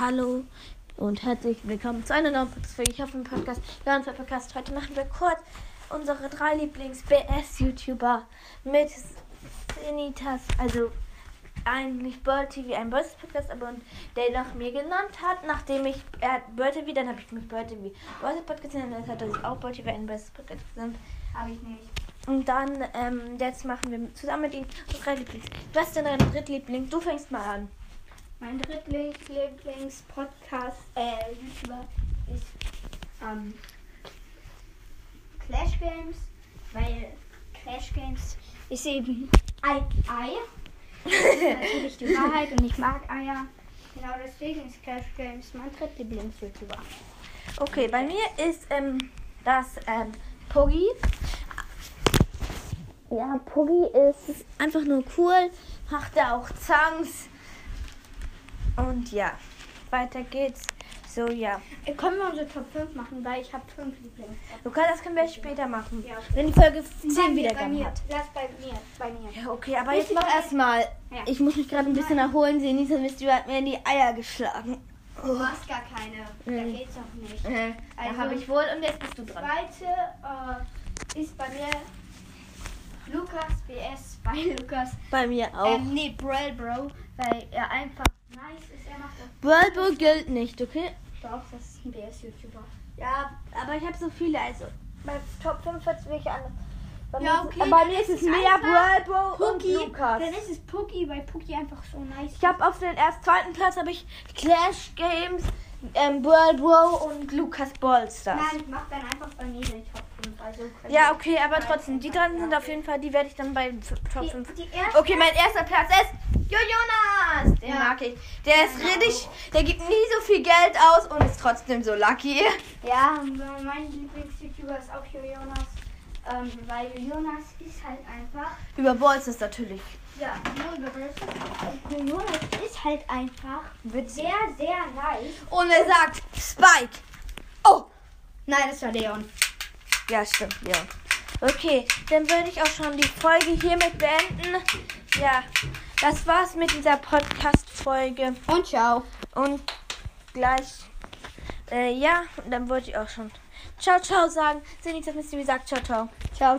Hallo und herzlich willkommen zu einer neuen Podcast-Folge. Ich hoffe, im Podcast, ja, unser Podcast. Heute machen wir kurz unsere drei Lieblings-BS-YouTuber mit Senitas, also eigentlich Bird TV, ein Bird Podcast, aber der nach mir genannt hat, nachdem ich, er hat Bird TV, dann habe ich mich Bird TV Bird Podcast genannt, das hat er sich auch Bird TV ein Bird Podcast genannt. Habe ich nicht. Und dann, ähm, jetzt machen wir zusammen mit ihm unsere drei Lieblings. Was ist denn dein Drittliebling? Du fängst mal an. Mein Drittlieblings-Podcast, äh, YouTuber ist ähm, Clash Games, weil Clash Games ist eben ein Ei. Das ist natürlich die Wahrheit und ich mag Eier. Genau deswegen ist Clash Games mein Drittlieblings-YouTuber. Okay, bei mir ist ähm, das ähm, Poggy. Ja, Poggy ist einfach nur cool, macht er auch Zangs. Und ja, weiter geht's. So, ja. Äh, Können wir unsere Top 5 machen, weil ich habe 5 Lieblings. Luca, das können wir später machen. Ja. Wenn die Folge Bei 10 mir, bei Wiedergaben mir. hat. Lass bei mir, bei mir. Ja, okay, aber Richtig, jetzt mach erstmal. Ja. Ich muss mich gerade ein bisschen erholen. Senisa Mist, hat mir in die Eier geschlagen. Du hast gar keine. Da Mhm. geht's auch nicht. Äh, Also- da habe ich wohl und jetzt bist du dran. Zweite äh, ist bei mir Lukas BS bei Lukas. Bei mir auch. Ähm, nee, Braille Bro, weil er einfach nice ist. Er macht das World Bowl gilt nicht, okay? doch, das ist ein BS-YouTuber. Ja, aber ich habe so viele, also bei Top 5 wird es wirklich an. Bei Ja, okay, bei dann mir ist es World Bowl und Lukas. dann ist es Puki, weil Puki einfach so nice Ich habe auf den ersten, zweiten Platz habe ich Clash Games, ähm, Bro und Lukas Ballstars. Nein, ich mach dann einfach bei mir den Top 5. Also Ja, okay, aber trotzdem, die dran sind auf jeden Fall, die werde ich dann bei Top Die, 5. die erste Okay, mein erster Platz ist Jonas. Den Ja. mag ich. Der ist Genau. richtig, der gibt nie so viel Geld aus und ist trotzdem so lucky. Ja, mein Lieblings-YouTuber ist auch Jonas. Ähm, weil Jonas ist halt einfach Über Ballstars natürlich. Ja, nur über Breath Jonas ist halt einfach Witzig. sehr, sehr nice. Und er sagt Spike. Oh, Nein, das war Leon. Ja, stimmt, ja. Okay, dann würde ich auch schon die Folge hiermit beenden. Ja, das war's mit dieser Podcast-Folge. Und ciao. Und gleich, äh, ja, und dann wollte ich auch schon Ciao, ciao sagen. Sehe nichts, dass Mr. sagt Ciao, ciao. Ciao, ciao.